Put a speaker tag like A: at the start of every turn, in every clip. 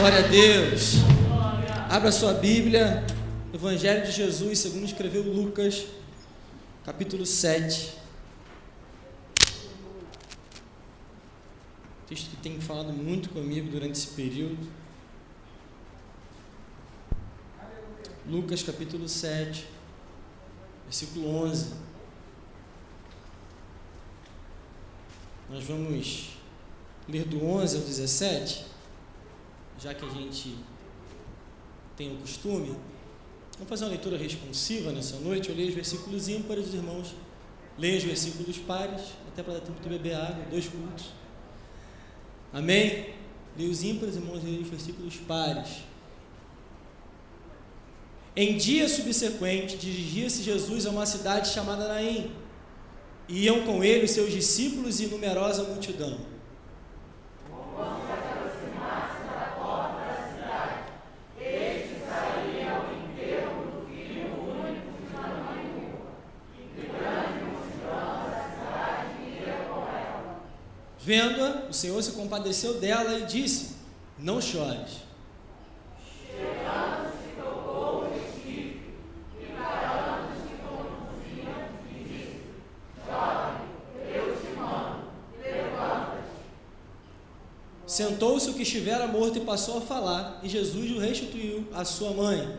A: Glória a Deus. Abra sua Bíblia, Evangelho de Jesus, segundo escreveu Lucas, capítulo 7. Texto que tem falado muito comigo durante esse período. Lucas, capítulo 7, versículo 11. Nós vamos ler do 11 ao 17, já que a gente tem o costume. Vamos fazer uma leitura responsiva nessa noite. Eu leio os versículos ímpares, os irmãos leem os versículos pares, até para dar tempo de beber água, dois cultos. Amém? Leio os ímpares, irmãos, leio os versículos pares. Em dia subsequente, dirigia-se Jesus a uma cidade chamada Naim. E iam com ele os seus discípulos e numerosa multidão. Vendo-a, o Senhor se compadeceu dela e disse: Não chores. Sentou-se o que estivera morto e passou a falar, e Jesus o restituiu à sua mãe.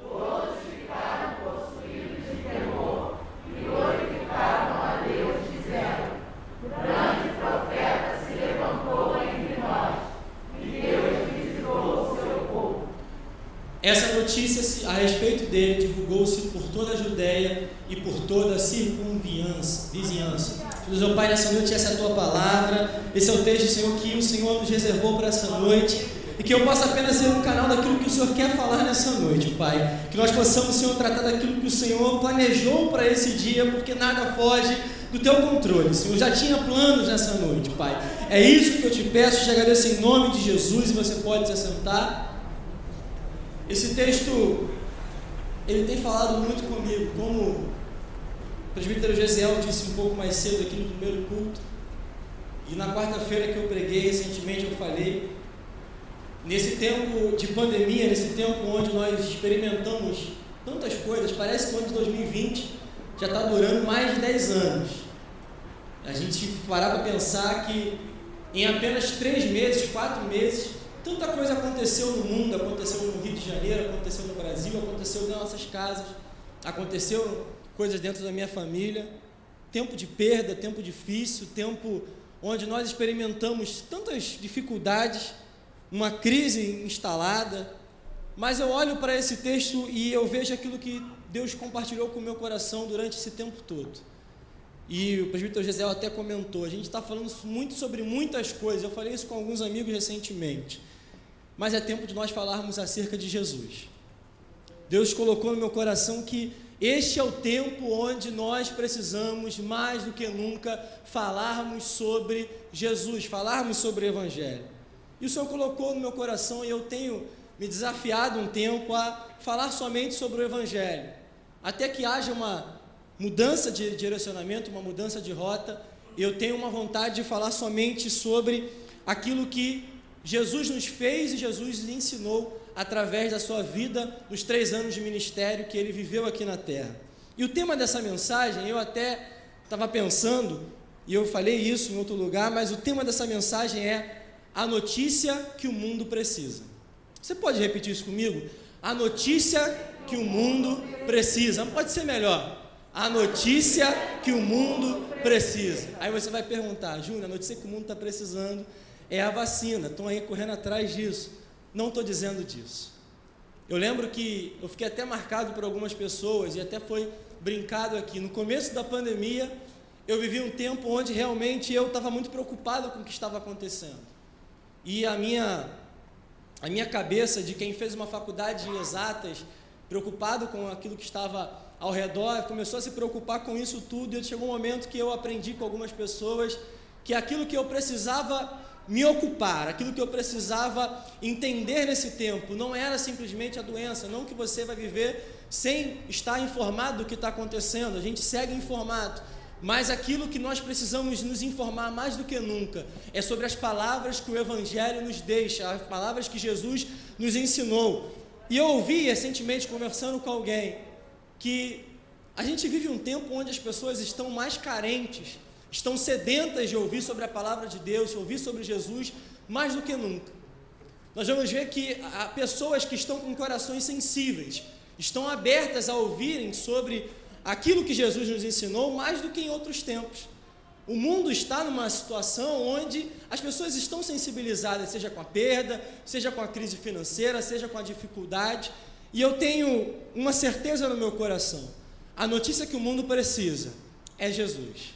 B: Todos ficaram possuídos de temor e glorificavam a Deus, dizendo: Grande profeta se levantou entre nós, e Deus visitou o seu povo.
A: Essa notícia a respeito dele divulgou-se por toda a Judéia e por toda a circunvizinhança. Deus, meu Pai, nessa noite essa é a tua palavra, esse é o texto, Senhor, que o Senhor nos reservou para essa noite. E que eu possa apenas ser um canal daquilo que o Senhor quer falar nessa noite, Pai. Que nós possamos, Senhor, tratar daquilo que o Senhor planejou para esse dia, porque nada foge do teu controle. Senhor, já tinha planos nessa noite, Pai. É isso que eu te peço, te agradeço em nome de Jesus e você pode se assentar. Esse texto, ele tem falado muito comigo, como o presbítero Gesiel disse um pouco mais cedo aqui no primeiro culto. E na quarta-feira que eu preguei, recentemente eu falei, nesse tempo de pandemia, nesse tempo onde nós experimentamos tantas coisas, parece que o ano de 2020 já está durando mais de 10 anos. A gente parar para pensar que em apenas três meses, quatro meses, tanta coisa aconteceu no mundo, aconteceu no Rio de Janeiro, aconteceu no Brasil, aconteceu nas nossas casas, aconteceu coisas dentro da minha família. Tempo de perda, tempo difícil, tempo onde nós experimentamos tantas dificuldades, uma crise instalada, mas eu olho para esse texto e eu vejo aquilo que Deus compartilhou com o meu coração durante esse tempo todo. E o presbítero Gisel até comentou, a gente está falando muito sobre muitas coisas, eu falei isso com alguns amigos recentemente, mas é tempo de nós falarmos acerca de Jesus. Deus colocou no meu coração que este é o tempo onde nós precisamos, mais do que nunca, falarmos sobre Jesus, falarmos sobre o Evangelho. E o Senhor colocou no meu coração e eu tenho me desafiado um tempo a falar somente sobre o Evangelho, até que haja uma mudança de direcionamento, uma mudança de rota. Eu tenho uma vontade de falar somente sobre aquilo que Jesus nos fez e Jesus nos ensinou através da sua vida nos três anos de ministério que ele viveu aqui na terra. E o tema dessa mensagem, eu até estava pensando, e eu falei isso em outro lugar, mas o tema dessa mensagem é a notícia que o mundo precisa. Você pode repetir isso comigo? A notícia que o mundo precisa. Não pode ser melhor. A notícia que o mundo precisa. Aí você vai perguntar, Júnior, a notícia que o mundo está precisando é a vacina. Estão aí correndo atrás disso. Não estou dizendo disso. Eu lembro que eu fiquei até marcado por algumas pessoas e até foi brincado aqui. No começo da pandemia, eu vivi um tempo onde realmente eu estava muito preocupado com o que estava acontecendo. E a minha, a minha cabeça de quem fez uma faculdade de exatas, preocupado com aquilo que estava ao redor, começou a se preocupar com isso tudo. E chegou um momento que eu aprendi com algumas pessoas que aquilo que eu precisava me ocupar, aquilo que eu precisava entender nesse tempo, não era simplesmente a doença, não que você vai viver sem estar informado do que está acontecendo, a gente segue informado, mas aquilo que nós precisamos nos informar mais do que nunca é sobre as palavras que o Evangelho nos deixa, as palavras que Jesus nos ensinou. E eu ouvi recentemente, conversando com alguém, que a gente vive um tempo onde as pessoas estão mais carentes, estão sedentas de ouvir sobre a palavra de Deus, de ouvir sobre Jesus, mais do que nunca. Nós vamos ver que há pessoas que estão com corações sensíveis, estão abertas a ouvirem sobre aquilo que Jesus nos ensinou mais do que em outros tempos. O mundo está numa situação onde as pessoas estão sensibilizadas, seja com a perda, seja com a crise financeira, seja com a dificuldade, e eu tenho uma certeza no meu coração: a notícia que o mundo precisa é Jesus.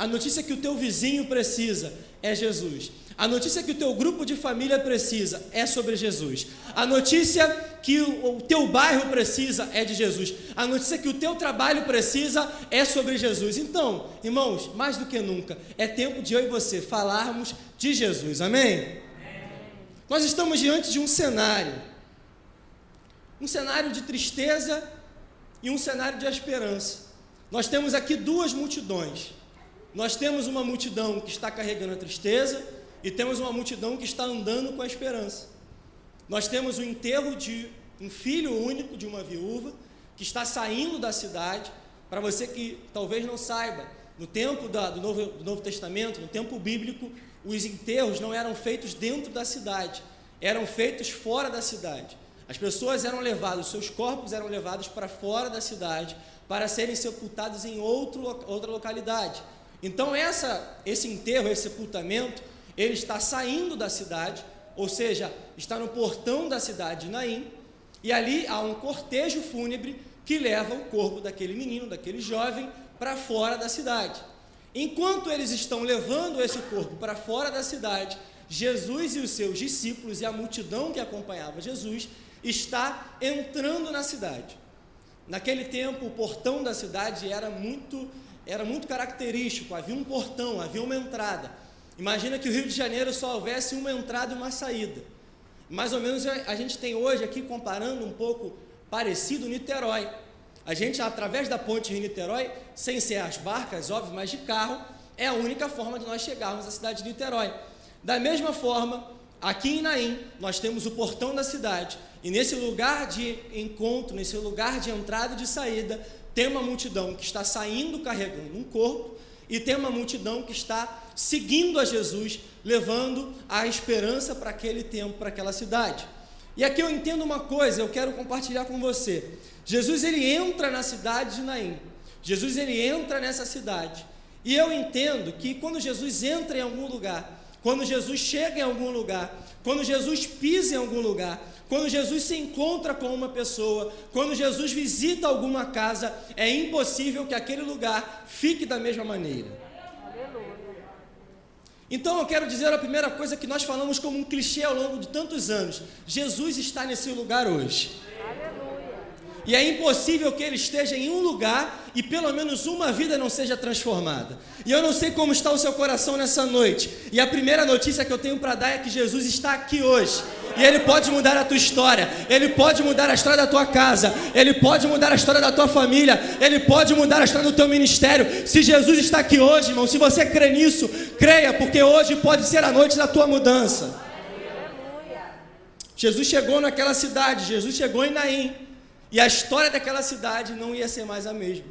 A: A notícia que o teu vizinho precisa é Jesus. A notícia que o teu grupo de família precisa é sobre Jesus. A notícia que o teu bairro precisa é de Jesus. A notícia que o teu trabalho precisa é sobre Jesus. Então, irmãos, mais do que nunca, é tempo de eu e você falarmos de Jesus. Amém? Amém. Nós estamos diante de um cenário. Um cenário de tristeza e um cenário de esperança. Nós temos aqui duas multidões. Nós temos uma multidão que está carregando a tristeza e temos uma multidão que está andando com a esperança. Nós temos o enterro de um filho único de uma viúva que está saindo da cidade. Para você que talvez não saiba, no tempo da, do, Novo, do Novo Testamento, no tempo bíblico, os enterros não eram feitos dentro da cidade, eram feitos fora da cidade. As pessoas eram levadas, seus corpos eram levados para fora da cidade para serem sepultados em outro, outra localidade. Então essa, esse enterro, esse sepultamento, ele está saindo da cidade, ou seja, está no portão da cidade de Naim, e ali há um cortejo fúnebre que leva o corpo daquele menino, daquele jovem, para fora da cidade. Enquanto eles estão levando esse corpo para fora da cidade, Jesus e os seus discípulos e a multidão que acompanhava Jesus está entrando na cidade. Naquele tempo, o portão da cidade era muito era muito característico, havia um portão, havia uma entrada. Imagina que o Rio de Janeiro só houvesse uma entrada e uma saída. Mais ou menos a gente tem hoje aqui, comparando um pouco parecido, Niterói. A gente, através da ponte Rio-Niterói, sem ser as barcas, óbvio, mas de carro, é a única forma de nós chegarmos à cidade de Niterói. Da mesma forma, aqui em Naim, nós temos o portão da cidade, e nesse lugar de encontro, nesse lugar de entrada e de saída, tem uma multidão que está saindo carregando um corpo, e tem uma multidão que está seguindo a Jesus, levando a esperança para aquele tempo, para aquela cidade. E aqui eu entendo uma coisa, eu quero compartilhar com você. Jesus ele entra na cidade de Naim. Jesus ele entra nessa cidade. E eu entendo que quando Jesus entra em algum lugar, quando Jesus chega em algum lugar, quando Jesus pisa em algum lugar, quando Jesus se encontra com uma pessoa, quando Jesus visita alguma casa, é impossível que aquele lugar fique da mesma maneira. Então eu quero dizer a primeira coisa que nós falamos como um clichê ao longo de tantos anos: Jesus está nesse lugar hoje. E é impossível que ele esteja em um lugar e pelo menos uma vida não seja transformada. E eu não sei como está o seu coração nessa noite. E a primeira notícia que eu tenho para dar é que Jesus está aqui hoje. E Ele pode mudar a tua história, Ele pode mudar a história da tua casa, Ele pode mudar a história da tua família, Ele pode mudar a história do teu ministério. Se Jesus está aqui hoje, irmão, se você crê nisso, creia, porque hoje pode ser a noite da tua mudança. Jesus chegou naquela cidade, Jesus chegou em Naim, e a história daquela cidade não ia ser mais a mesma.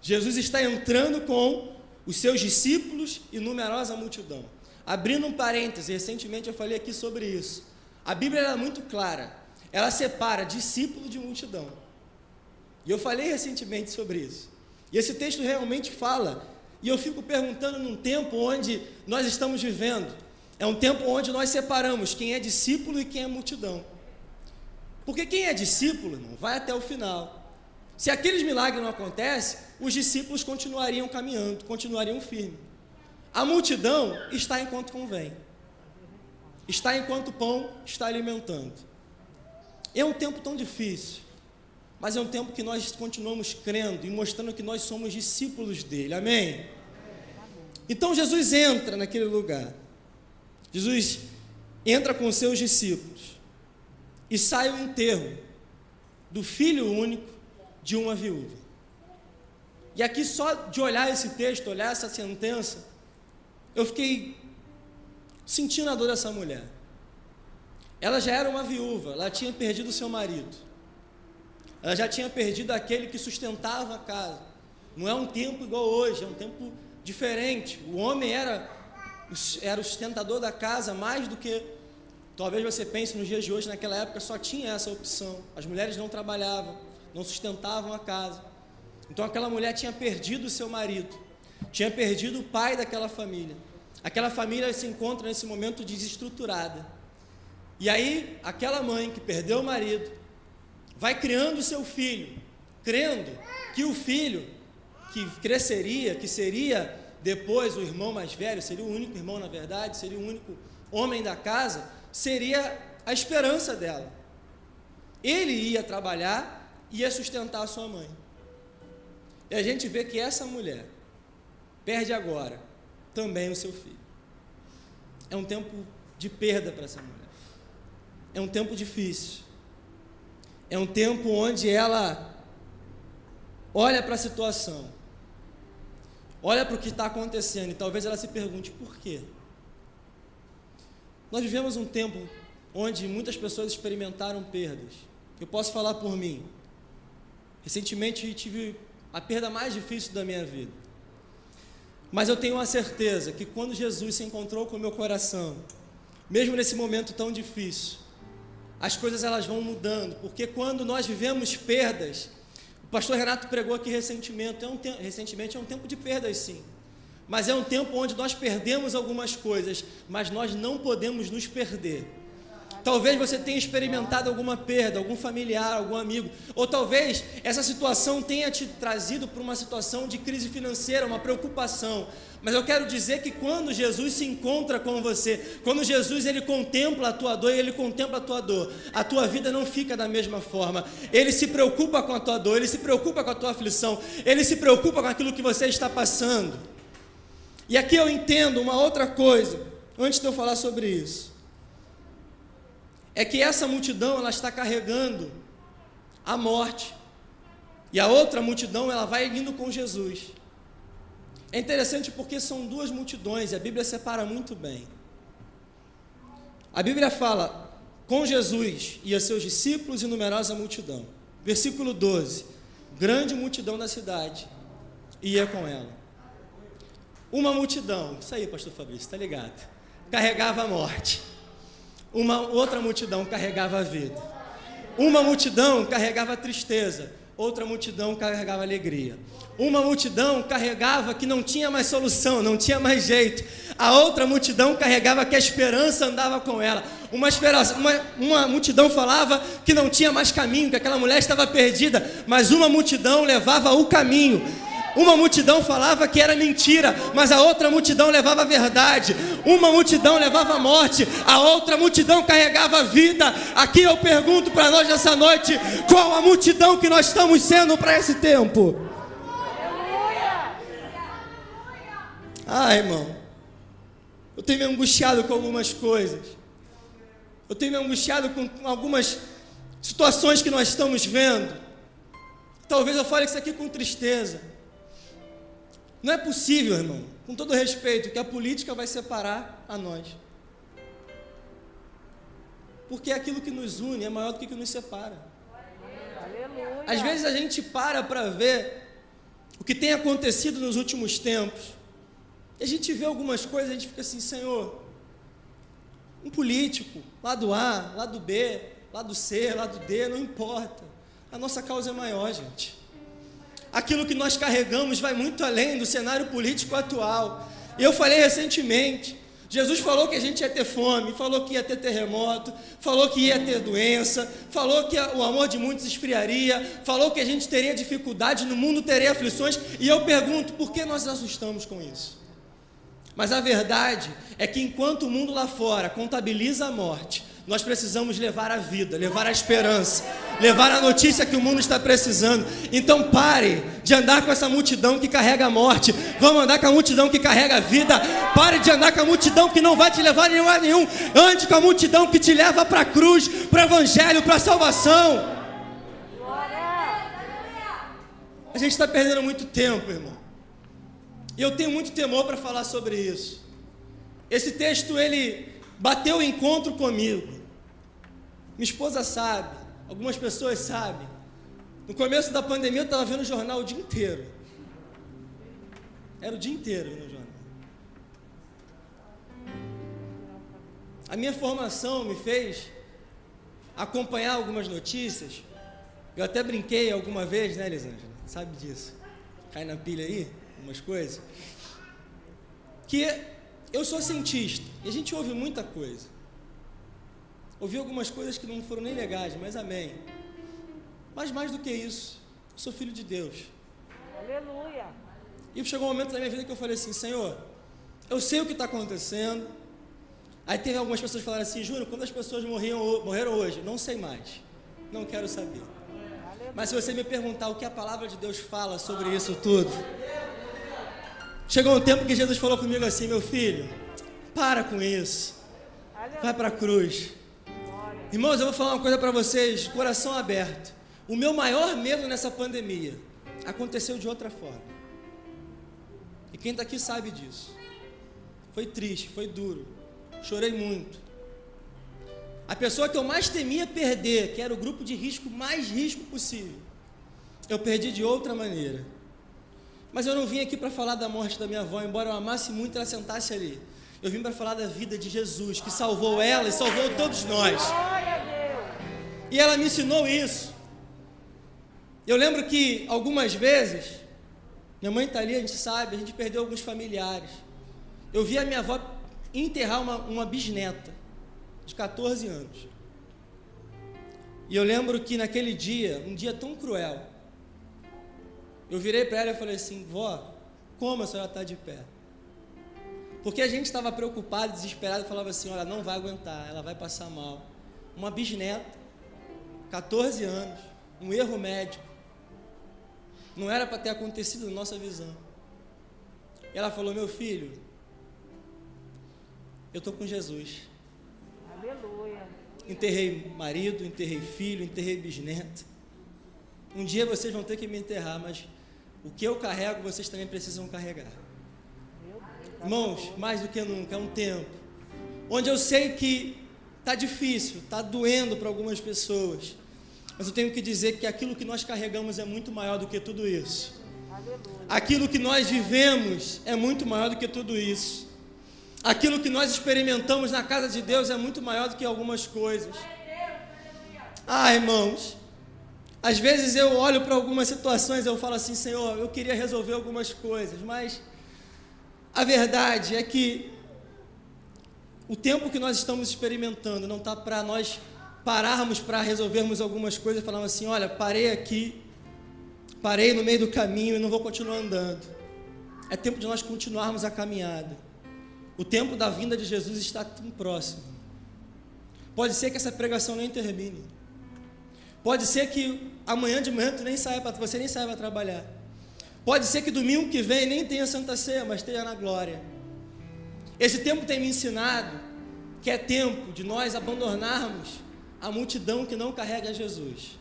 A: Jesus está entrando com os seus discípulos e numerosa multidão. Abrindo um parêntese, recentemente eu falei aqui sobre isso. A Bíblia é muito clara. Ela separa discípulo de multidão. E eu falei recentemente sobre isso. E esse texto realmente fala. E eu fico perguntando num tempo onde nós estamos vivendo. É um tempo onde nós separamos quem é discípulo e quem é multidão. Porque quem é discípulo, irmão, vai até o final. Se aqueles milagres não acontecem, os discípulos continuariam caminhando, continuariam firmes. A multidão está enquanto convém, está enquanto o pão está alimentando. É um tempo tão difícil, mas é um tempo que nós continuamos crendo e mostrando que nós somos discípulos dele, amém? Então Jesus entra naquele lugar, Jesus entra com seus discípulos e sai o enterro do filho único de uma viúva. E aqui, só de olhar esse texto, olhar essa sentença, eu fiquei sentindo a dor dessa mulher. Ela já era uma viúva, ela tinha perdido seu marido. Ela já tinha perdido aquele que sustentava a casa. Não é um tempo igual hoje, é um tempo diferente. O homem era, era o sustentador da casa mais do que. Talvez você pense nos dias de hoje, naquela época só tinha essa opção. As mulheres não trabalhavam, não sustentavam a casa. Então aquela mulher tinha perdido o seu marido, tinha perdido o pai daquela família. Aquela família se encontra nesse momento desestruturada. E aí, aquela mãe que perdeu o marido, vai criando seu filho, crendo que o filho que cresceria, que seria depois o irmão mais velho, seria o único irmão, na verdade, seria o único homem da casa, seria a esperança dela. Ele ia trabalhar, ia sustentar a sua mãe. E a gente vê que essa mulher perde agora também o seu filho. É um tempo de perda para essa mulher. É um tempo difícil. É um tempo onde ela olha para a situação, olha para o que está acontecendo e talvez ela se pergunte por quê. Nós vivemos um tempo onde muitas pessoas experimentaram perdas. Eu posso falar por mim. Recentemente tive a perda mais difícil da minha vida. Mas eu tenho uma certeza que quando Jesus se encontrou com o meu coração, mesmo nesse momento tão difícil, as coisas elas vão mudando, porque quando nós vivemos perdas, o pastor Renato pregou aqui recentemente, é um te recentemente é um tempo de perdas sim. Mas é um tempo onde nós perdemos algumas coisas, mas nós não podemos nos perder. Talvez você tenha experimentado alguma perda, algum familiar, algum amigo, ou talvez essa situação tenha te trazido para uma situação de crise financeira, uma preocupação. Mas eu quero dizer que quando Jesus se encontra com você, quando Jesus ele contempla a tua dor e ele contempla a tua dor, a tua vida não fica da mesma forma. Ele se preocupa com a tua dor, ele se preocupa com a tua aflição, ele se preocupa com aquilo que você está passando. E aqui eu entendo uma outra coisa, antes de eu falar sobre isso é que essa multidão ela está carregando a morte. E a outra multidão ela vai indo com Jesus. É interessante porque são duas multidões e a Bíblia separa muito bem. A Bíblia fala com Jesus e a seus discípulos e numerosa multidão. Versículo 12: Grande multidão da cidade ia com ela. Uma multidão, isso aí, pastor Fabrício, está ligado? Carregava a morte. Uma outra multidão carregava a vida. Uma multidão carregava a tristeza, outra multidão carregava alegria. Uma multidão carregava que não tinha mais solução, não tinha mais jeito. A outra multidão carregava que a esperança andava com ela. Uma, esperança, uma, uma multidão falava que não tinha mais caminho, que aquela mulher estava perdida, mas uma multidão levava o caminho. Uma multidão falava que era mentira, mas a outra multidão levava a verdade. Uma multidão levava a morte, a outra multidão carregava a vida. Aqui eu pergunto para nós nessa noite: qual a multidão que nós estamos sendo para esse tempo? Ah, irmão, eu tenho me angustiado com algumas coisas. Eu tenho me angustiado com algumas situações que nós estamos vendo. Talvez eu fale isso aqui com tristeza. Não é possível, irmão, com todo respeito, que a política vai separar a nós. Porque aquilo que nos une é maior do que o que nos separa. Aleluia. Às vezes a gente para para ver o que tem acontecido nos últimos tempos. E a gente vê algumas coisas, a gente fica assim, Senhor, um político, lado A, lado B, lado C, lado D, não importa. A nossa causa é maior, gente aquilo que nós carregamos vai muito além do cenário político atual. Eu falei recentemente, Jesus falou que a gente ia ter fome, falou que ia ter terremoto, falou que ia ter doença, falou que o amor de muitos esfriaria, falou que a gente teria dificuldade, no mundo teria aflições, e eu pergunto, por que nós assustamos com isso? Mas a verdade é que enquanto o mundo lá fora contabiliza a morte, nós precisamos levar a vida, levar a esperança, levar a notícia que o mundo está precisando. Então pare de andar com essa multidão que carrega a morte. Vamos andar com a multidão que carrega a vida. Pare de andar com a multidão que não vai te levar a lugar nenhum. Ande com a multidão que te leva para a cruz, para o evangelho, para a salvação. A gente está perdendo muito tempo, irmão. E eu tenho muito temor para falar sobre isso. Esse texto ele bateu o encontro comigo. Minha esposa sabe, algumas pessoas sabem. No começo da pandemia eu estava vendo o jornal o dia inteiro. Era o dia inteiro no jornal. A minha formação me fez acompanhar algumas notícias. Eu até brinquei alguma vez, né, Elisângela? Sabe disso? Cai na pilha aí, algumas coisas. Que eu sou cientista e a gente ouve muita coisa. Ouvi algumas coisas que não foram nem legais, mas amém. Mas mais do que isso, eu sou filho de Deus.
B: Aleluia.
A: E chegou um momento da minha vida que eu falei assim, Senhor, eu sei o que está acontecendo. Aí teve algumas pessoas que falaram assim, Júnior, quando as pessoas morriam, morreram hoje? Não sei mais. Não quero saber. Mas se você me perguntar o que a palavra de Deus fala sobre isso tudo, chegou um tempo que Jesus falou comigo assim, meu filho, para com isso. Vai para a cruz. Irmãos, eu vou falar uma coisa para vocês, coração aberto. O meu maior medo nessa pandemia aconteceu de outra forma. E quem está aqui sabe disso. Foi triste, foi duro. Chorei muito. A pessoa que eu mais temia perder, que era o grupo de risco mais risco possível, eu perdi de outra maneira. Mas eu não vim aqui para falar da morte da minha avó, embora eu amasse muito ela sentasse ali. Eu vim para falar da vida de Jesus, que salvou ela e salvou todos nós. E ela me ensinou isso. Eu lembro que algumas vezes, minha mãe está ali, a gente sabe, a gente perdeu alguns familiares. Eu vi a minha avó enterrar uma, uma bisneta de 14 anos. E eu lembro que naquele dia, um dia tão cruel, eu virei para ela e falei assim: vó, como a senhora está de pé? Porque a gente estava preocupado, desesperado, falava assim: olha, não vai aguentar, ela vai passar mal. Uma bisneta, 14 anos, um erro médico. Não era para ter acontecido na nossa visão. E ela falou: Meu filho, eu estou com Jesus.
B: Aleluia.
A: Enterrei marido, enterrei filho, enterrei bisneto. Um dia vocês vão ter que me enterrar, mas o que eu carrego, vocês também precisam carregar. Irmãos, mais do que nunca, é um tempo onde eu sei que está difícil, está doendo para algumas pessoas. Mas eu tenho que dizer que aquilo que nós carregamos é muito maior do que tudo isso. Aquilo que nós vivemos é muito maior do que tudo isso. Aquilo que nós experimentamos na casa de Deus é muito maior do que algumas coisas. Ah, irmãos, às vezes eu olho para algumas situações e eu falo assim, Senhor, eu queria resolver algumas coisas, mas a verdade é que o tempo que nós estamos experimentando não está para nós pararmos para resolvermos algumas coisas e falarmos assim: olha, parei aqui, parei no meio do caminho e não vou continuar andando. É tempo de nós continuarmos a caminhada. O tempo da vinda de Jesus está tão próximo. Pode ser que essa pregação nem termine. Pode ser que amanhã de manhã tu nem saia pra, você nem saia para trabalhar. Pode ser que domingo que vem nem tenha Santa Ceia, mas esteja na glória. Esse tempo tem me ensinado que é tempo de nós abandonarmos a multidão que não carrega Jesus.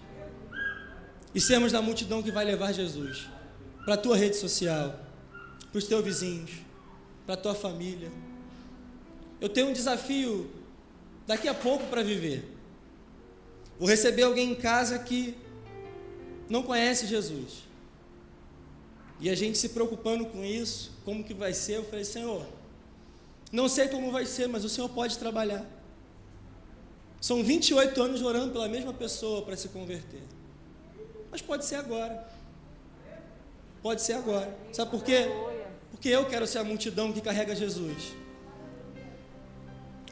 A: E sermos da multidão que vai levar Jesus para a tua rede social, para os teus vizinhos, para a tua família. Eu tenho um desafio daqui a pouco para viver. Vou receber alguém em casa que não conhece Jesus. E a gente se preocupando com isso, como que vai ser, eu falei, Senhor, não sei como vai ser, mas o Senhor pode trabalhar. São 28 anos orando pela mesma pessoa para se converter. Mas pode ser agora. Pode ser agora. Sabe por quê? Porque eu quero ser a multidão que carrega Jesus.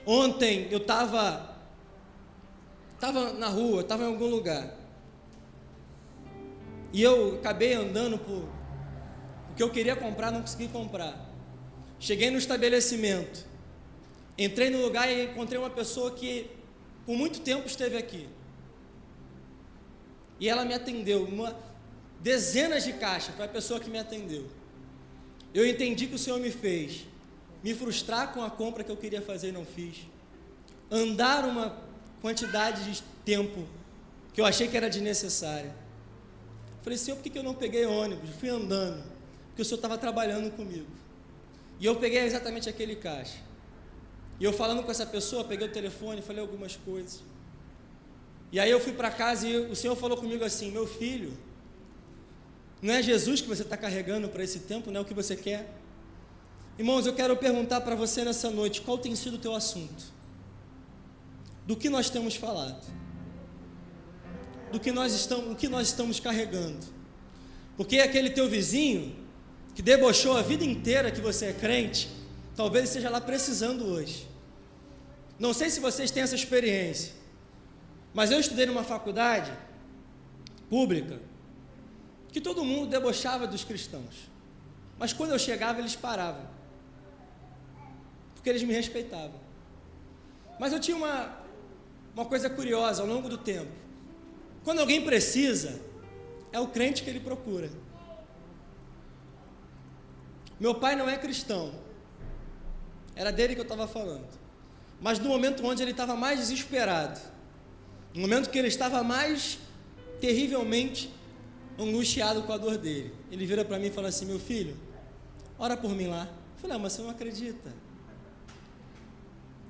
A: Ontem eu estava estava na rua, estava em algum lugar. E eu acabei andando por o que eu queria comprar, não consegui comprar. Cheguei no estabelecimento. Entrei no lugar e encontrei uma pessoa que por muito tempo esteve aqui. E ela me atendeu, uma dezenas de caixas, foi a pessoa que me atendeu. Eu entendi que o Senhor me fez me frustrar com a compra que eu queria fazer e não fiz. Andar uma quantidade de tempo que eu achei que era desnecessária. Falei, Senhor, por que eu não peguei ônibus? Fui andando, porque o Senhor estava trabalhando comigo. E eu peguei exatamente aquele caixa. E eu falando com essa pessoa, peguei o telefone, falei algumas coisas. E aí eu fui para casa e o Senhor falou comigo assim: Meu filho, não é Jesus que você está carregando para esse tempo, não é o que você quer? Irmãos, eu quero perguntar para você nessa noite: qual tem sido o teu assunto? Do que nós temos falado? Do que nós estamos, o que nós estamos carregando? Porque aquele teu vizinho que debochou a vida inteira que você é crente, talvez esteja lá precisando hoje. Não sei se vocês têm essa experiência, mas eu estudei numa faculdade pública que todo mundo debochava dos cristãos. Mas quando eu chegava, eles paravam. Porque eles me respeitavam. Mas eu tinha uma, uma coisa curiosa ao longo do tempo. Quando alguém precisa, é o crente que ele procura. Meu pai não é cristão. Era dele que eu estava falando. Mas no momento onde ele estava mais desesperado, no momento que ele estava mais terrivelmente angustiado com a dor dele, ele vira para mim e fala assim: Meu filho, ora por mim lá. Eu falei: ah, mas você não acredita.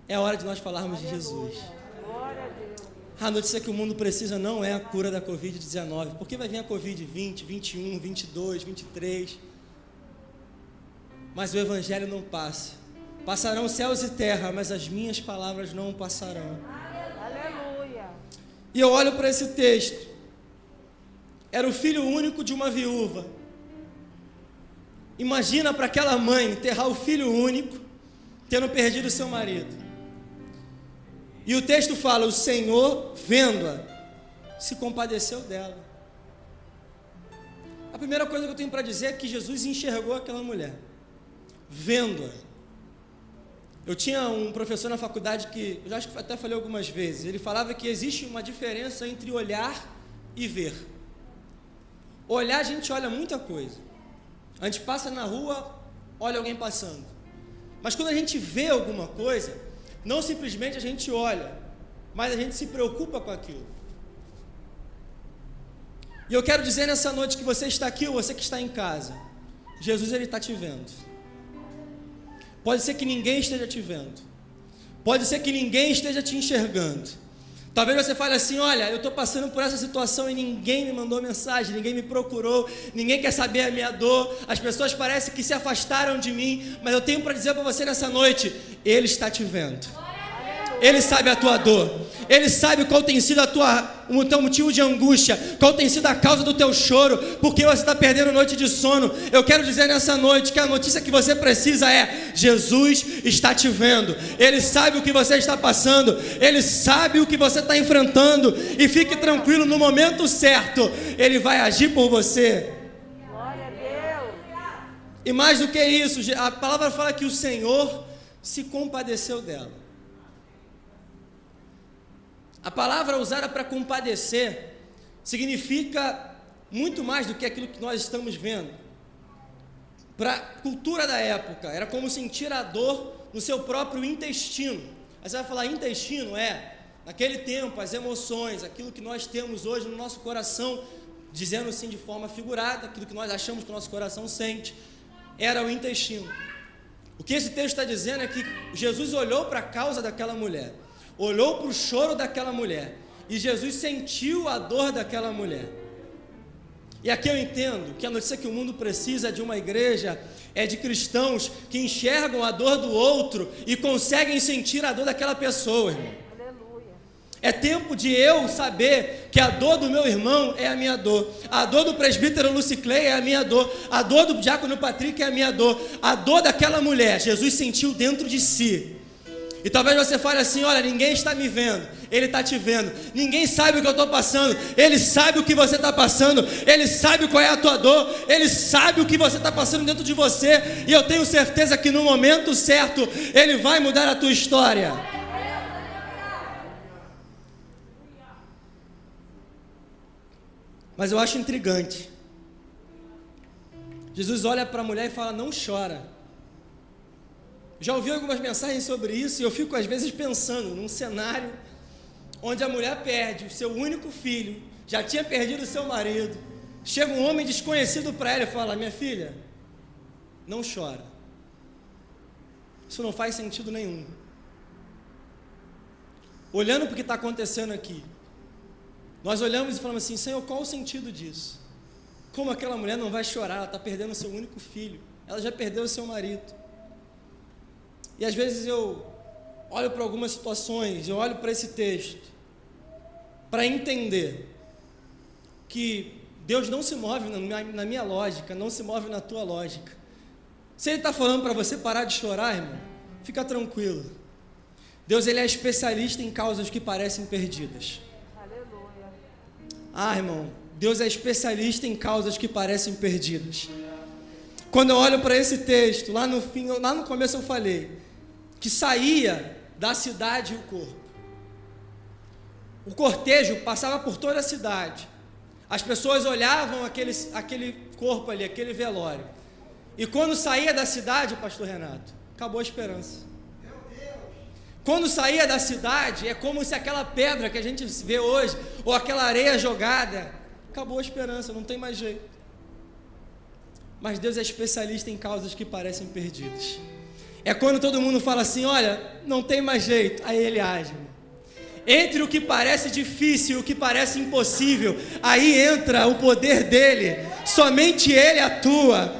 A: É hora de nós falarmos Aleluia. de Jesus. A notícia que o mundo precisa não é a cura da Covid-19, porque vai vir a Covid-20, 21, 22, 23. Mas o Evangelho não passa. Passarão céus e terra, mas as minhas palavras não passarão. Aleluia. E eu olho para esse texto. Era o filho único de uma viúva. Imagina para aquela mãe enterrar o filho único, tendo perdido seu marido. E o texto fala: o Senhor, vendo-a, se compadeceu dela. A primeira coisa que eu tenho para dizer é que Jesus enxergou aquela mulher, vendo-a. Eu tinha um professor na faculdade que, eu acho que até falei algumas vezes, ele falava que existe uma diferença entre olhar e ver. Olhar, a gente olha muita coisa. A gente passa na rua, olha alguém passando. Mas quando a gente vê alguma coisa, não simplesmente a gente olha, mas a gente se preocupa com aquilo. E eu quero dizer nessa noite que você está aqui ou você que está em casa, Jesus ele está te vendo. Pode ser que ninguém esteja te vendo. Pode ser que ninguém esteja te enxergando. Talvez você fale assim: olha, eu estou passando por essa situação e ninguém me mandou mensagem, ninguém me procurou, ninguém quer saber a minha dor, as pessoas parecem que se afastaram de mim, mas eu tenho para dizer para você nessa noite: Ele está te vendo. Ele sabe a tua dor. Ele sabe qual tem sido a tua, o teu motivo de angústia, qual tem sido a causa do teu choro, porque você está perdendo noite de sono. Eu quero dizer nessa noite que a notícia que você precisa é: Jesus está te vendo, Ele sabe o que você está passando, Ele sabe o que você está enfrentando, e fique tranquilo, no momento certo, Ele vai agir por você. E mais do que isso, a palavra fala que o Senhor se compadeceu dela. A palavra usada para compadecer significa muito mais do que aquilo que nós estamos vendo. Para a cultura da época, era como sentir a dor no seu próprio intestino. Aí você vai falar, intestino é, naquele tempo, as emoções, aquilo que nós temos hoje no nosso coração, dizendo assim de forma figurada, aquilo que nós achamos que o nosso coração sente, era o intestino. O que esse texto está dizendo é que Jesus olhou para a causa daquela mulher olhou para o choro daquela mulher e Jesus sentiu a dor daquela mulher. E aqui eu entendo que a notícia que o mundo precisa de uma igreja é de cristãos que enxergam a dor do outro e conseguem sentir a dor daquela pessoa, irmão. É tempo de eu saber que a dor do meu irmão é a minha dor, a dor do presbítero Luciclei é a minha dor, a dor do diácono Patrick é a minha dor, a dor daquela mulher, Jesus sentiu dentro de si. E talvez você fale assim: olha, ninguém está me vendo, Ele está te vendo. Ninguém sabe o que eu estou passando, Ele sabe o que você está passando, Ele sabe qual é a tua dor, Ele sabe o que você está passando dentro de você. E eu tenho certeza que no momento certo, Ele vai mudar a tua história. Mas eu acho intrigante. Jesus olha para a mulher e fala: Não chora. Já ouvi algumas mensagens sobre isso e eu fico às vezes pensando num cenário onde a mulher perde o seu único filho, já tinha perdido o seu marido, Chega um homem desconhecido para ela e fala: Minha filha, não chora. Isso não faz sentido nenhum. Olhando para o que está acontecendo aqui, nós olhamos e falamos assim: Senhor, qual o sentido disso? Como aquela mulher não vai chorar? Ela está perdendo o seu único filho, ela já perdeu o seu marido. E às vezes eu olho para algumas situações, eu olho para esse texto, para entender que Deus não se move na minha, na minha, lógica, não se move na tua lógica. Se Ele está falando para você parar de chorar, irmão, fica tranquilo. Deus ele é especialista em causas que parecem perdidas. Aleluia. Ah, irmão, Deus é especialista em causas que parecem perdidas. Quando eu olho para esse texto, lá no fim, lá no começo eu falei que saía da cidade o corpo. O cortejo passava por toda a cidade. As pessoas olhavam aquele, aquele corpo ali, aquele velório. E quando saía da cidade, pastor Renato, acabou a esperança. Quando saía da cidade, é como se aquela pedra que a gente vê hoje, ou aquela areia jogada, acabou a esperança, não tem mais jeito. Mas Deus é especialista em causas que parecem perdidas. É quando todo mundo fala assim: olha, não tem mais jeito, aí ele age. Entre o que parece difícil e o que parece impossível, aí entra o poder dele, somente ele atua.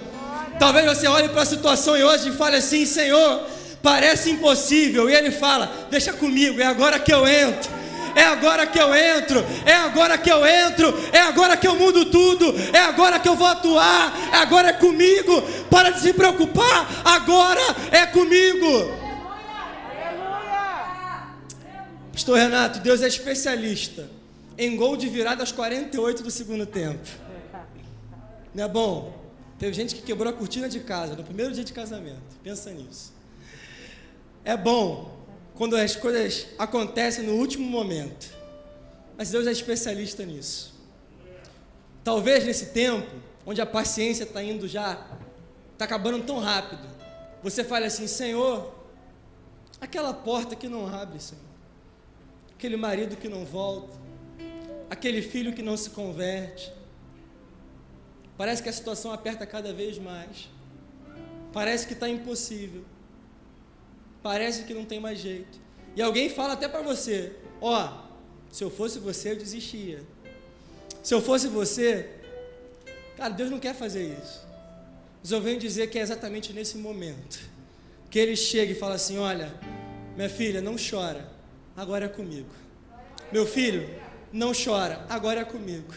A: Talvez você olhe para a situação hoje e fale assim: Senhor, parece impossível, e ele fala: Deixa comigo, é agora que eu entro é agora que eu entro, é agora que eu entro, é agora que eu mudo tudo, é agora que eu vou atuar, é agora é comigo. Para de se preocupar, agora é comigo. Pastor Renato, Deus é especialista em gol de virada aos 48 do segundo tempo. Não é bom? Teve gente que quebrou a cortina de casa no primeiro dia de casamento. Pensa nisso. É bom quando as coisas acontecem no último momento. Mas Deus é especialista nisso. Talvez nesse tempo, onde a paciência está indo já, está acabando tão rápido, você fale assim: Senhor, aquela porta que não abre, Senhor, aquele marido que não volta, aquele filho que não se converte. Parece que a situação aperta cada vez mais. Parece que está impossível parece que não tem mais jeito. E alguém fala até para você: Ó, oh, se eu fosse você, eu desistia. Se eu fosse você, cara, Deus não quer fazer isso. Mas eu venho dizer que é exatamente nesse momento que ele chega e fala assim: Olha, minha filha, não chora, agora é comigo. Meu filho, não chora, agora é comigo.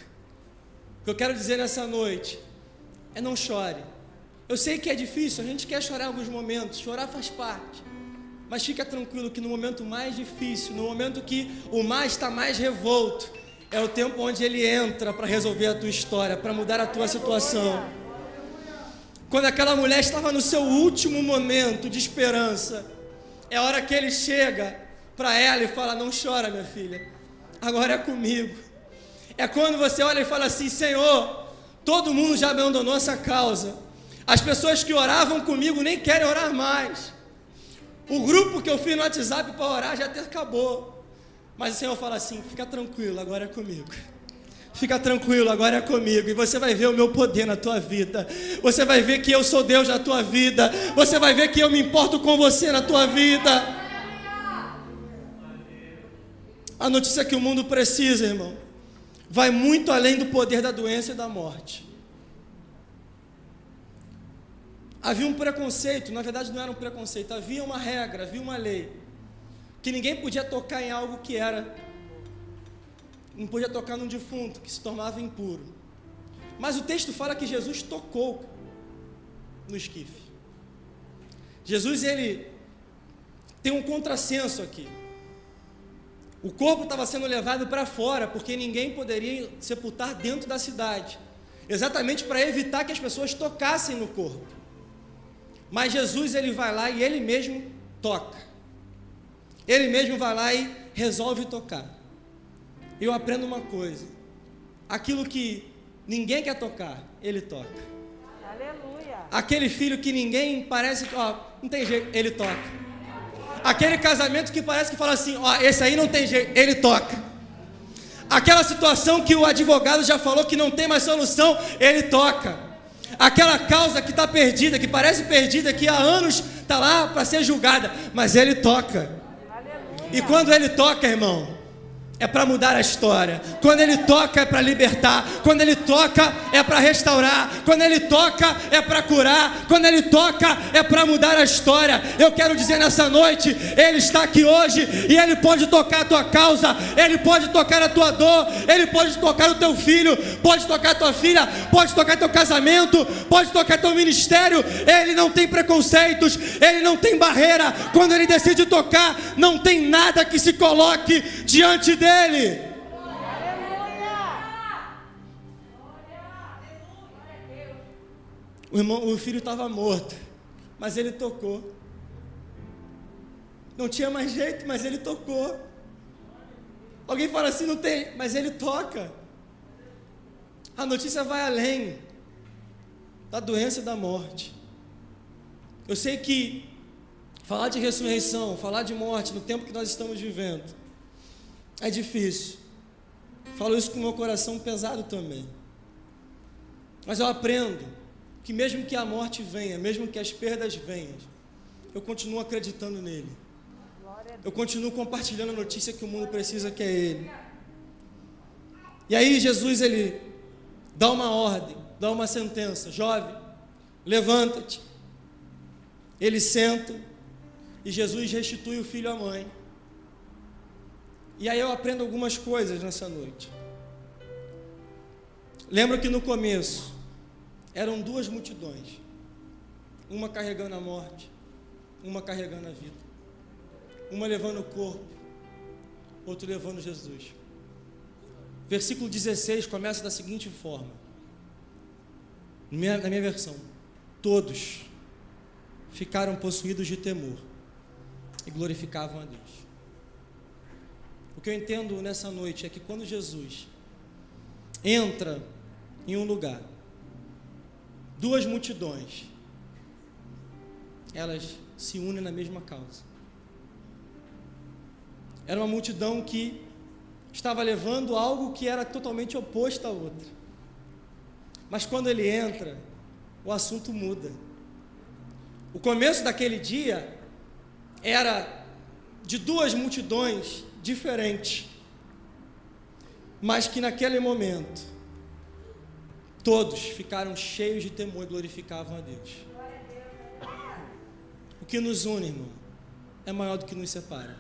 A: O que eu quero dizer nessa noite é não chore. Eu sei que é difícil, a gente quer chorar em alguns momentos, chorar faz parte. Mas fica tranquilo que no momento mais difícil, no momento que o mar está mais revolto, é o tempo onde ele entra para resolver a tua história, para mudar a tua situação. Quando aquela mulher estava no seu último momento de esperança, é a hora que ele chega para ela e fala: Não chora, minha filha, agora é comigo. É quando você olha e fala assim: Senhor, todo mundo já abandonou essa causa. As pessoas que oravam comigo nem querem orar mais. O grupo que eu fiz no WhatsApp para orar já até acabou. Mas o Senhor fala assim: fica tranquilo, agora é comigo. Fica tranquilo, agora é comigo. E você vai ver o meu poder na tua vida. Você vai ver que eu sou Deus na tua vida. Você vai ver que eu me importo com você na tua vida. A notícia que o mundo precisa, irmão, vai muito além do poder da doença e da morte. Havia um preconceito, na verdade não era um preconceito, havia uma regra, havia uma lei, que ninguém podia tocar em algo que era, não podia tocar num defunto, que se tornava impuro. Mas o texto fala que Jesus tocou no esquife. Jesus, ele tem um contrassenso aqui. O corpo estava sendo levado para fora, porque ninguém poderia sepultar dentro da cidade, exatamente para evitar que as pessoas tocassem no corpo. Mas Jesus ele vai lá e ele mesmo toca. Ele mesmo vai lá e resolve tocar. Eu aprendo uma coisa: aquilo que ninguém quer tocar, ele toca. Aleluia. Aquele filho que ninguém parece que, ó, não tem jeito, ele toca. Aquele casamento que parece que fala assim, ó, esse aí não tem jeito, ele toca. Aquela situação que o advogado já falou que não tem mais solução, ele toca. Aquela causa que está perdida, que parece perdida, que há anos está lá para ser julgada, mas ele toca. E quando ele toca, irmão, é para mudar a história. Quando ele toca é para libertar. Quando ele toca é para restaurar. Quando ele toca é para curar. Quando ele toca é para mudar a história. Eu quero dizer nessa noite, ele está aqui hoje e ele pode tocar a tua causa, ele pode tocar a tua dor, ele pode tocar o teu filho, pode tocar a tua filha, pode tocar teu casamento, pode tocar teu ministério. Ele não tem preconceitos, ele não tem barreira. Quando ele decide tocar, não tem nada que se coloque diante dele dele. O, irmão, o filho estava morto, mas ele tocou. Não tinha mais jeito, mas ele tocou. Alguém fala assim, não tem, mas ele toca. A notícia vai além da doença e da morte. Eu sei que falar de ressurreição, falar de morte no tempo que nós estamos vivendo, é difícil. Falo isso com o meu coração pesado também. Mas eu aprendo que mesmo que a morte venha, mesmo que as perdas venham, eu continuo acreditando nele. Eu continuo compartilhando a notícia que o mundo precisa, que é ele. E aí Jesus ele dá uma ordem, dá uma sentença, jovem, levanta-te. Ele senta e Jesus restitui o filho à mãe. E aí eu aprendo algumas coisas nessa noite. Lembro que no começo eram duas multidões, uma carregando a morte, uma carregando a vida, uma levando o corpo, outro levando Jesus. Versículo 16 começa da seguinte forma, na minha, versão: todos ficaram possuídos de temor e glorificavam a Deus. O que eu entendo nessa noite é que quando Jesus entra em um lugar, duas multidões, elas se unem na mesma causa. Era uma multidão que estava levando algo que era totalmente oposto à outra. Mas quando ele entra, o assunto muda. O começo daquele dia era de duas multidões diferente, mas que naquele momento todos ficaram cheios de temor e glorificavam a Deus. O que nos une, irmão, é maior do que nos separa.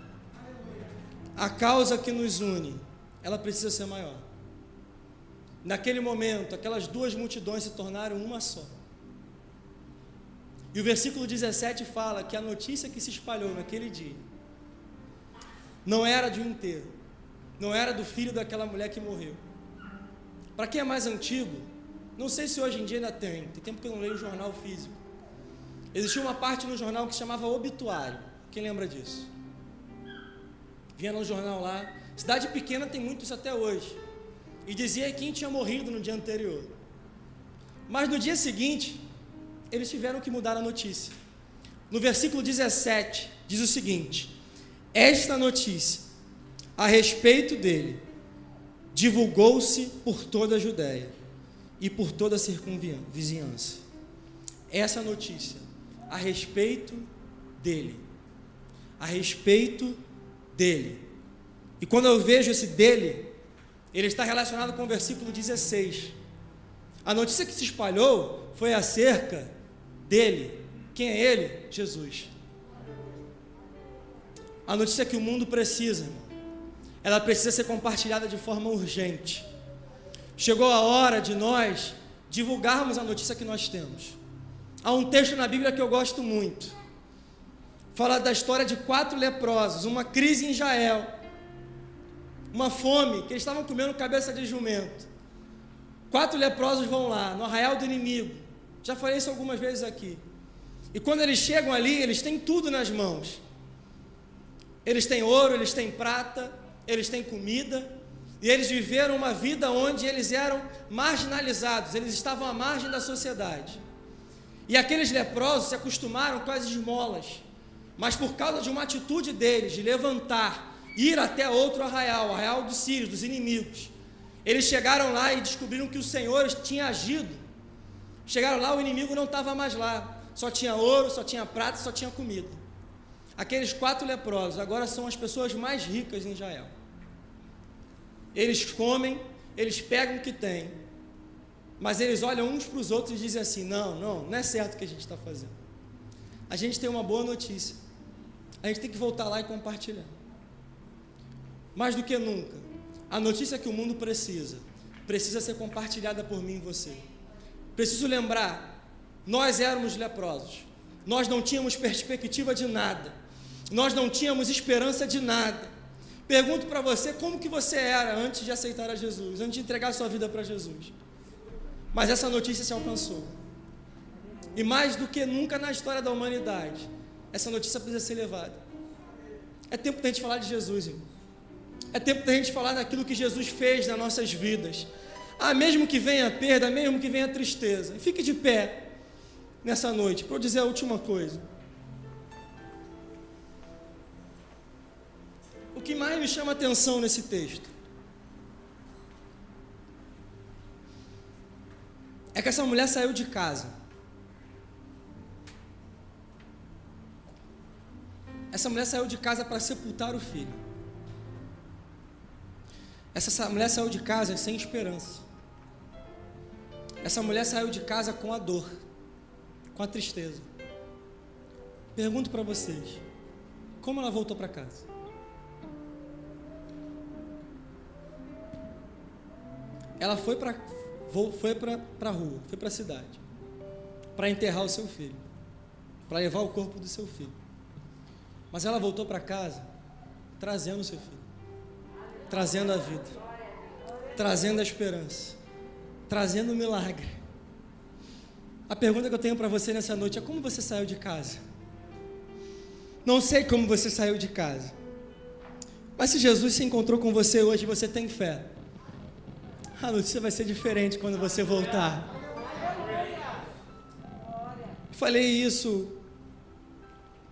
A: A causa que nos une, ela precisa ser maior. Naquele momento, aquelas duas multidões se tornaram uma só. E o versículo 17 fala que a notícia que se espalhou naquele dia não era de um enterro, não era do filho daquela mulher que morreu. Para quem é mais antigo, não sei se hoje em dia ainda tem, tem tempo que eu não leio o jornal físico. Existia uma parte no jornal que se chamava obituário. Quem lembra disso? Vinha no jornal lá. Cidade pequena tem muito isso até hoje. E dizia quem tinha morrido no dia anterior. Mas no dia seguinte, eles tiveram que mudar a notícia. No versículo 17, diz o seguinte: esta notícia a respeito dele divulgou-se por toda a Judéia e por toda a circunvizinhança. Essa notícia a respeito dele, a respeito dele. E quando eu vejo esse dele, ele está relacionado com o versículo 16. A notícia que se espalhou foi acerca dele. Quem é ele? Jesus. A notícia que o mundo precisa, ela precisa ser compartilhada de forma urgente. Chegou a hora de nós divulgarmos a notícia que nós temos. Há um texto na Bíblia que eu gosto muito. Fala da história de quatro leprosos, uma crise em Israel, uma fome, que eles estavam comendo cabeça de jumento. Quatro leprosos vão lá, no arraial do inimigo. Já falei isso algumas vezes aqui. E quando eles chegam ali, eles têm tudo nas mãos. Eles têm ouro, eles têm prata, eles têm comida, e eles viveram uma vida onde eles eram marginalizados, eles estavam à margem da sociedade. E aqueles leprosos se acostumaram com as esmolas, mas por causa de uma atitude deles, de levantar ir até outro arraial, arraial dos sírios, dos inimigos. Eles chegaram lá e descobriram que o Senhor tinha agido. Chegaram lá, o inimigo não estava mais lá. Só tinha ouro, só tinha prata, só tinha comida. Aqueles quatro leprosos agora são as pessoas mais ricas em Israel. Eles comem, eles pegam o que tem, mas eles olham uns para os outros e dizem assim: não, não, não é certo o que a gente está fazendo. A gente tem uma boa notícia. A gente tem que voltar lá e compartilhar. Mais do que nunca, a notícia que o mundo precisa, precisa ser compartilhada por mim e você. Preciso lembrar, nós éramos leprosos. Nós não tínhamos perspectiva de nada. Nós não tínhamos esperança de nada. Pergunto para você como que você era antes de aceitar a Jesus, antes de entregar sua vida para Jesus. Mas essa notícia se alcançou. E mais do que nunca na história da humanidade, essa notícia precisa ser levada. É tempo da gente falar de Jesus, irmão. É tempo da gente falar daquilo que Jesus fez nas nossas vidas. Ah, mesmo que venha perda, mesmo que venha tristeza. Fique de pé nessa noite para eu dizer a última coisa. Que mais me chama atenção nesse texto é que essa mulher saiu de casa. Essa mulher saiu de casa para sepultar o filho. Essa mulher saiu de casa sem esperança. Essa mulher saiu de casa com a dor, com a tristeza. Pergunto para vocês: como ela voltou para casa? Ela foi para foi a rua, foi para a cidade, para enterrar o seu filho, para levar o corpo do seu filho. Mas ela voltou para casa trazendo o seu filho, trazendo a vida, trazendo a esperança, trazendo o milagre. A pergunta que eu tenho para você nessa noite é: como você saiu de casa? Não sei como você saiu de casa, mas se Jesus se encontrou com você hoje, você tem fé. A notícia vai ser diferente quando você voltar. Falei isso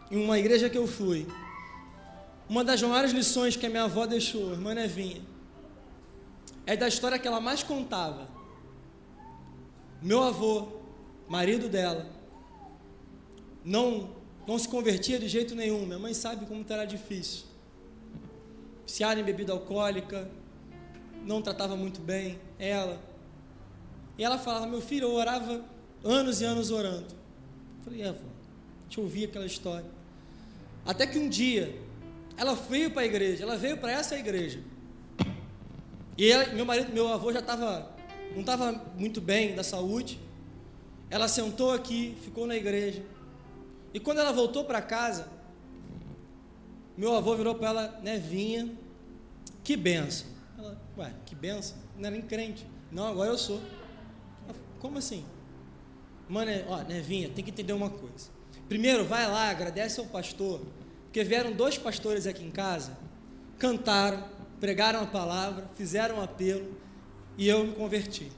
A: em uma igreja que eu fui. Uma das maiores lições que a minha avó deixou, irmã Nevinha, é da história que ela mais contava. Meu avô, marido dela, não, não se convertia de jeito nenhum. Minha mãe sabe como era difícil. Viciada em bebida alcoólica, não tratava muito bem ela. E ela falava: Meu filho, eu orava anos e anos orando. Eu falei: É, eu ouvir aquela história. Até que um dia, ela veio para a igreja, ela veio para essa igreja. E ela, meu marido, meu avô já estava, não estava muito bem da saúde. Ela sentou aqui, ficou na igreja. E quando ela voltou para casa, meu avô virou para ela, Nevinha, que benção. Ela, ué, que benção? Não era nem crente. Não, agora eu sou. Como assim? Mano, ó, Nevinha, tem que entender uma coisa. Primeiro, vai lá, agradece ao pastor, porque vieram dois pastores aqui em casa, cantaram, pregaram a palavra, fizeram um apelo e eu me converti.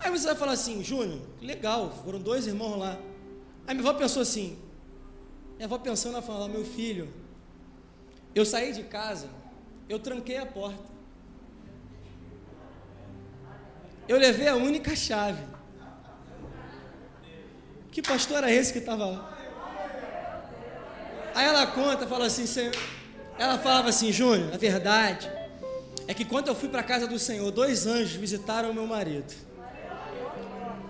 A: Aí você vai falar assim, Júnior, legal, foram dois irmãos lá. Aí minha avó pensou assim, minha avó pensando, ela falou, meu filho, eu saí de casa eu tranquei a porta. Eu levei a única chave. Que pastor era esse que estava lá? Aí ela conta, fala assim, Senhor. Ela falava assim, Júnior, a verdade é que quando eu fui para a casa do Senhor, dois anjos visitaram o meu marido.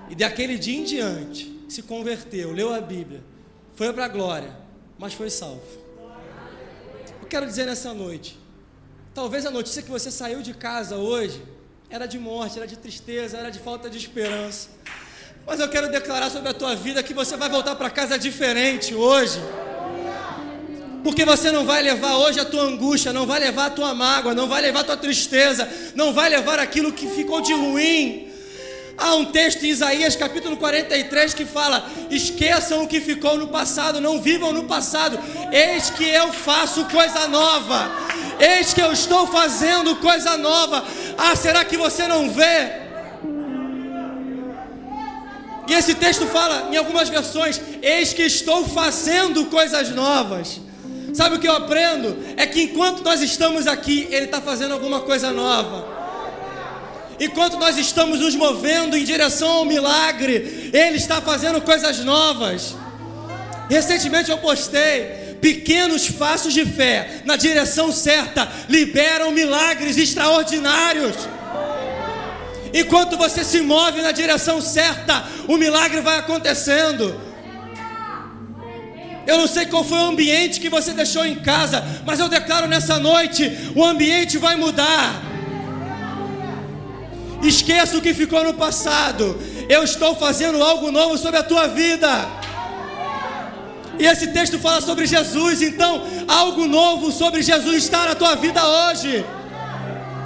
A: E daquele dia em diante, se converteu, leu a Bíblia, foi para a glória, mas foi salvo. Eu quero dizer nessa noite, Talvez a notícia que você saiu de casa hoje era de morte, era de tristeza, era de falta de esperança. Mas eu quero declarar sobre a tua vida que você vai voltar para casa diferente hoje. Porque você não vai levar hoje a tua angústia, não vai levar a tua mágoa, não vai levar a tua tristeza, não vai levar aquilo que ficou de ruim. Há um texto em Isaías capítulo 43 que fala: Esqueçam o que ficou no passado, não vivam no passado, eis que eu faço coisa nova. Eis que eu estou fazendo coisa nova. Ah, será que você não vê? E esse texto fala, em algumas versões, eis que estou fazendo coisas novas. Sabe o que eu aprendo? É que enquanto nós estamos aqui, Ele está fazendo alguma coisa nova. Enquanto nós estamos nos movendo em direção ao milagre, Ele está fazendo coisas novas. Recentemente eu postei pequenos passos de fé na direção certa liberam milagres extraordinários. Enquanto você se move na direção certa, o milagre vai acontecendo. Eu não sei qual foi o ambiente que você deixou em casa, mas eu declaro nessa noite: o ambiente vai mudar. Esqueça o que ficou no passado. Eu estou fazendo algo novo sobre a tua vida. E esse texto fala sobre Jesus, então algo novo sobre Jesus está na tua vida hoje.